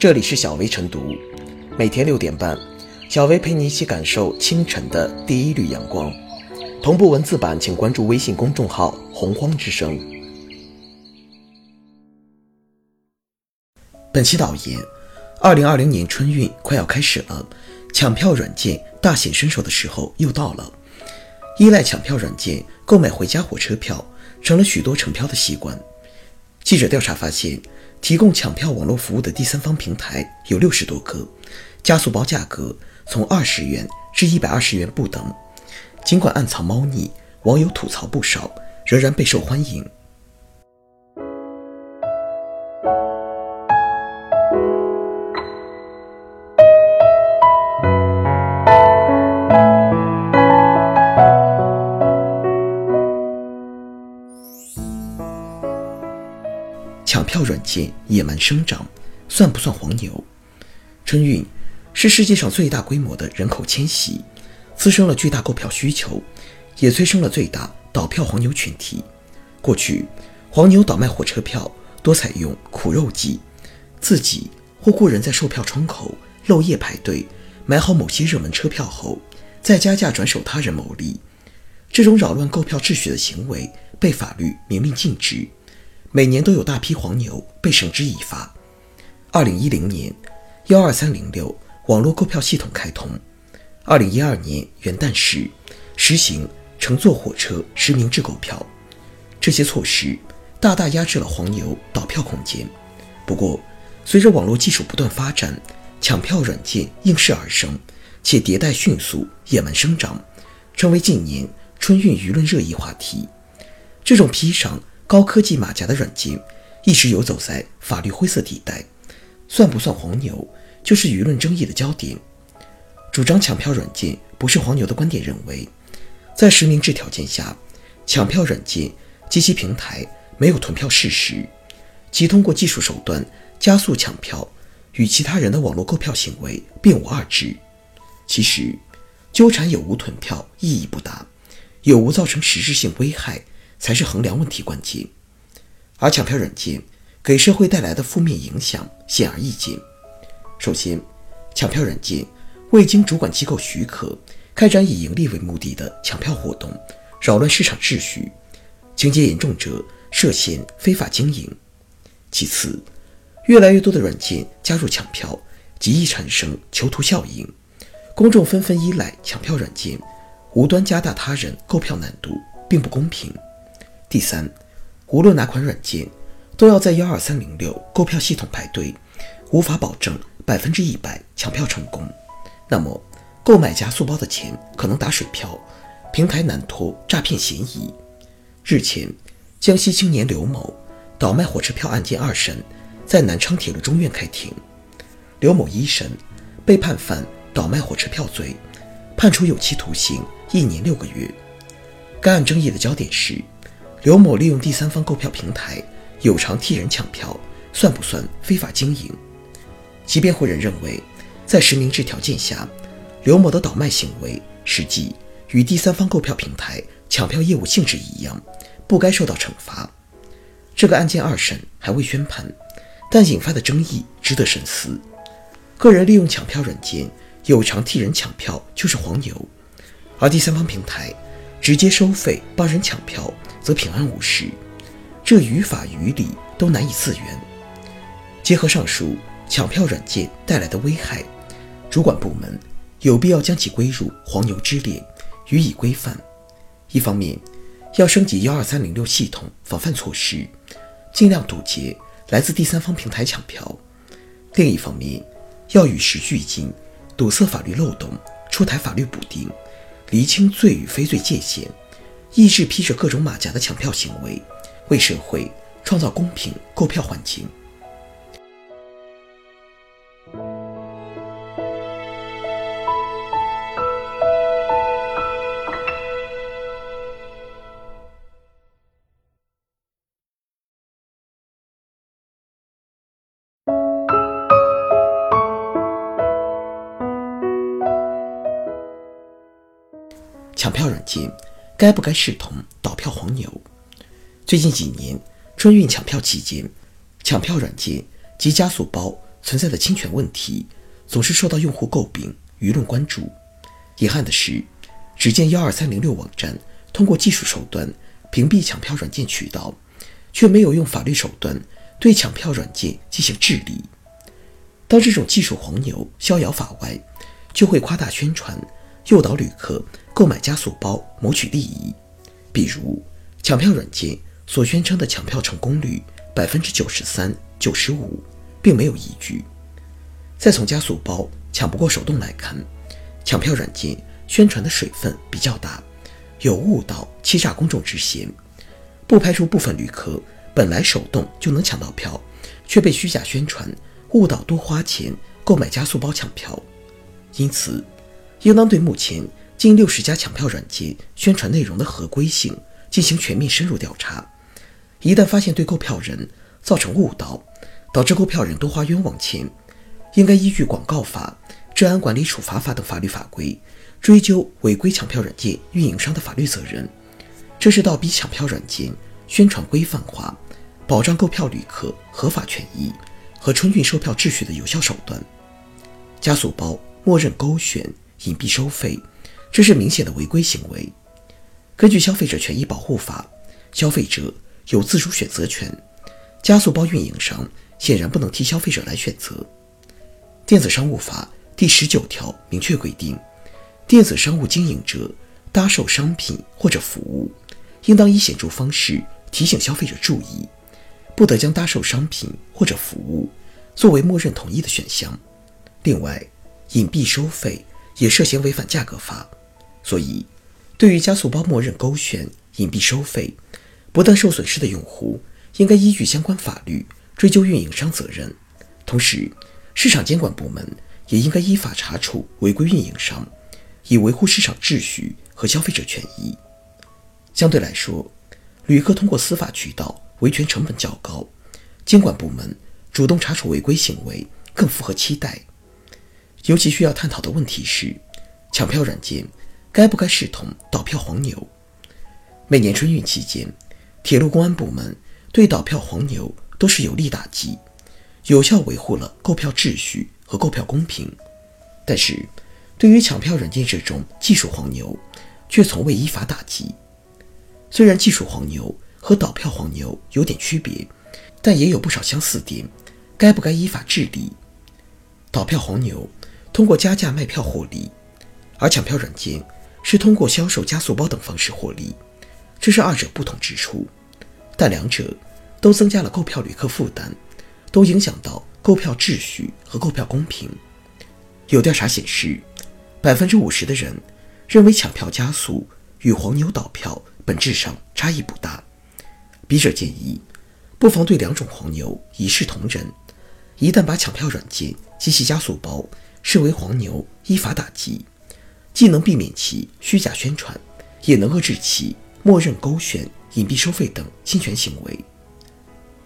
这里是小薇晨读，每天六点半，小薇陪你一起感受清晨的第一缕阳光。同步文字版，请关注微信公众号“洪荒之声”。本期导言：二零二零年春运快要开始了，抢票软件大显身手的时候又到了。依赖抢票软件购买回家火车票，成了许多乘票的习惯。记者调查发现，提供抢票网络服务的第三方平台有六十多个，加速包价格从二十元至一百二十元不等。尽管暗藏猫腻，网友吐槽不少，仍然备受欢迎。软件野蛮生长，算不算黄牛？春运是世界上最大规模的人口迁徙，滋生了巨大购票需求，也催生了最大倒票黄牛群体。过去，黄牛倒卖火车票多采用苦肉计，自己或雇人在售票窗口漏夜排队，买好某些热门车票后，再加价转手他人牟利。这种扰乱购票秩序的行为被法律明令禁止。每年都有大批黄牛被绳之以法。二零一零年，幺二三零六网络购票系统开通；二零一二年元旦时，实行乘坐火车实名制购票。这些措施大大压制了黄牛倒票空间。不过，随着网络技术不断发展，抢票软件应势而生，且迭代迅速，野蛮生长，成为近年春运舆论热议话题。这种披上高科技马甲的软件一直游走在法律灰色地带，算不算黄牛，就是舆论争议的焦点。主张抢票软件不是黄牛的观点认为，在实名制条件下，抢票软件及其平台没有囤票事实，即通过技术手段加速抢票，与其他人的网络购票行为并无二致。其实，纠缠有无囤票意义不大，有无造成实质性危害。才是衡量问题关键，而抢票软件给社会带来的负面影响显而易见。首先，抢票软件未经主管机构许可开展以盈利为目的的抢票活动，扰乱市场秩序，情节严重者涉嫌非法经营。其次，越来越多的软件加入抢票，极易产生囚徒效应，公众纷纷依赖抢票软件，无端加大他人购票难度，并不公平。第三，无论哪款软件，都要在幺二三零六购票系统排队，无法保证百分之一百抢票成功。那么，购买加速包的钱可能打水漂，平台难脱诈骗嫌疑。日前，江西青年刘某倒卖火车票案件二审在南昌铁路中院开庭，刘某一审被判犯倒卖火车票罪，判处有期徒刑一年六个月。该案争议的焦点是。刘某利用第三方购票平台有偿替人抢票，算不算非法经营？其辩护人认为，在实名制条件下，刘某的倒卖行为实际与第三方购票平台抢票业务性质一样，不该受到惩罚。这个案件二审还未宣判，但引发的争议值得深思。个人利用抢票软件有偿替人抢票就是黄牛，而第三方平台直接收费帮人抢票。则平安无事，这于法于理都难以自圆。结合上述抢票软件带来的危害，主管部门有必要将其归入黄牛之列，予以规范。一方面，要升级幺二三零六系统防范措施，尽量堵截来自第三方平台抢票；另一方面，要与时俱进，堵塞法律漏洞，出台法律补丁，厘清罪与非罪界限。抑制披着各种马甲的抢票行为，为社会创造公平购票环境。抢票软件。该不该视同倒票黄牛？最近几年春运抢票期间，抢票软件及加速包存在的侵权问题，总是受到用户诟病、舆论关注。遗憾的是，只见幺二三零六网站通过技术手段屏蔽抢票软件渠道，却没有用法律手段对抢票软件进行治理。当这种技术黄牛逍遥法外，就会夸大宣传，诱导旅客购买加速包谋取利益。比如，抢票软件所宣称的抢票成功率百分之九十三、九十五，并没有依据。再从加速包抢不过手动来看，抢票软件宣传的水分比较大，有误导、欺诈公众之嫌。不排除部分旅客本来手动就能抢到票，却被虚假宣传误导多花钱购买加速包抢票。因此，应当对目前近六十家抢票软件宣传内容的合规性进行全面深入调查。一旦发现对购票人造成误导，导致购票人多花冤枉钱，应该依据《广告法》《治安管理处罚法》等法律法规，追究违规抢票软件运营商的法律责任。这是倒逼抢票软件宣传规范化、保障购票旅客合法权益和春运售票秩序的有效手段。加速包。默认勾选、隐蔽收费，这是明显的违规行为。根据《消费者权益保护法》，消费者有自主选择权，加速包运营商显然不能替消费者来选择。《电子商务法》第十九条明确规定，电子商务经营者搭售商品或者服务，应当以显著方式提醒消费者注意，不得将搭售商品或者服务作为默认同意的选项。另外，隐蔽收费也涉嫌违反价格法，所以对于加速包默认勾选、隐蔽收费，不但受损失的用户应该依据相关法律追究运营商责任，同时市场监管部门也应该依法查处违规运营商，以维护市场秩序和消费者权益。相对来说，旅客通过司法渠道维权成本较高，监管部门主动查处违规行为更符合期待。尤其需要探讨的问题是，抢票软件该不该视同倒票黄牛？每年春运期间，铁路公安部门对倒票黄牛都是有力打击，有效维护了购票秩序和购票公平。但是，对于抢票软件这种技术黄牛，却从未依法打击。虽然技术黄牛和倒票黄牛有点区别，但也有不少相似点，该不该依法治理？倒票黄牛。通过加价卖票获利，而抢票软件是通过销售加速包等方式获利，这是二者不同之处。但两者都增加了购票旅客负担，都影响到购票秩序和购票公平。有调查显示，百分之五十的人认为抢票加速与黄牛倒票本质上差异不大。笔者建议，不妨对两种黄牛一视同仁，一旦把抢票软件及其加速包。视为黄牛，依法打击，既能避免其虚假宣传，也能遏制其默认勾选、隐蔽收费等侵权行为。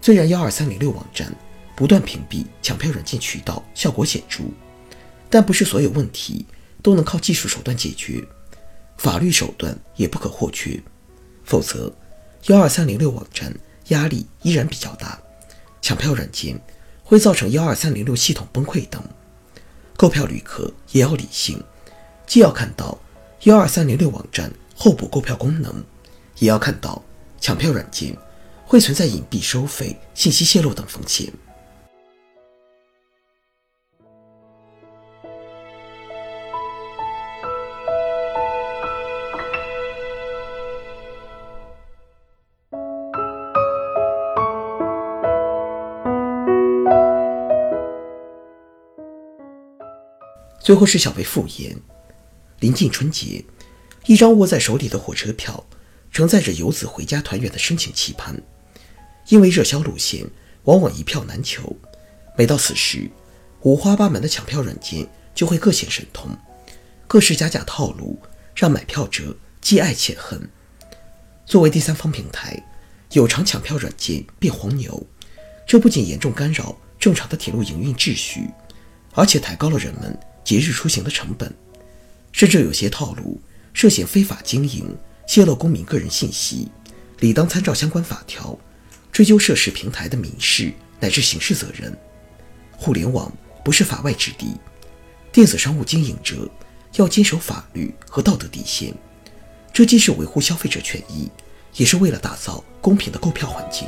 虽然幺二三零六网站不断屏蔽抢票软件渠道，效果显著，但不是所有问题都能靠技术手段解决，法律手段也不可或缺，否则幺二三零六网站压力依然比较大，抢票软件会造成幺二三零六系统崩溃等。购票旅客也要理性，既要看到幺二三零六网站候补购票功能，也要看到抢票软件会存在隐蔽收费、信息泄露等风险。最后是小贝复言：临近春节，一张握在手里的火车票，承载着游子回家团圆的深情期盼。因为热销路线往往一票难求，每到此时，五花八门的抢票软件就会各显神通，各式加价套路让买票者既爱且恨。作为第三方平台，有偿抢票软件变黄牛，这不仅严重干扰正常的铁路营运秩序，而且抬高了人们。节日出行的成本，甚至有些套路涉嫌非法经营、泄露公民个人信息，理当参照相关法条，追究涉事平台的民事乃至刑事责任。互联网不是法外之地，电子商务经营者要坚守法律和道德底线，这既是维护消费者权益，也是为了打造公平的购票环境。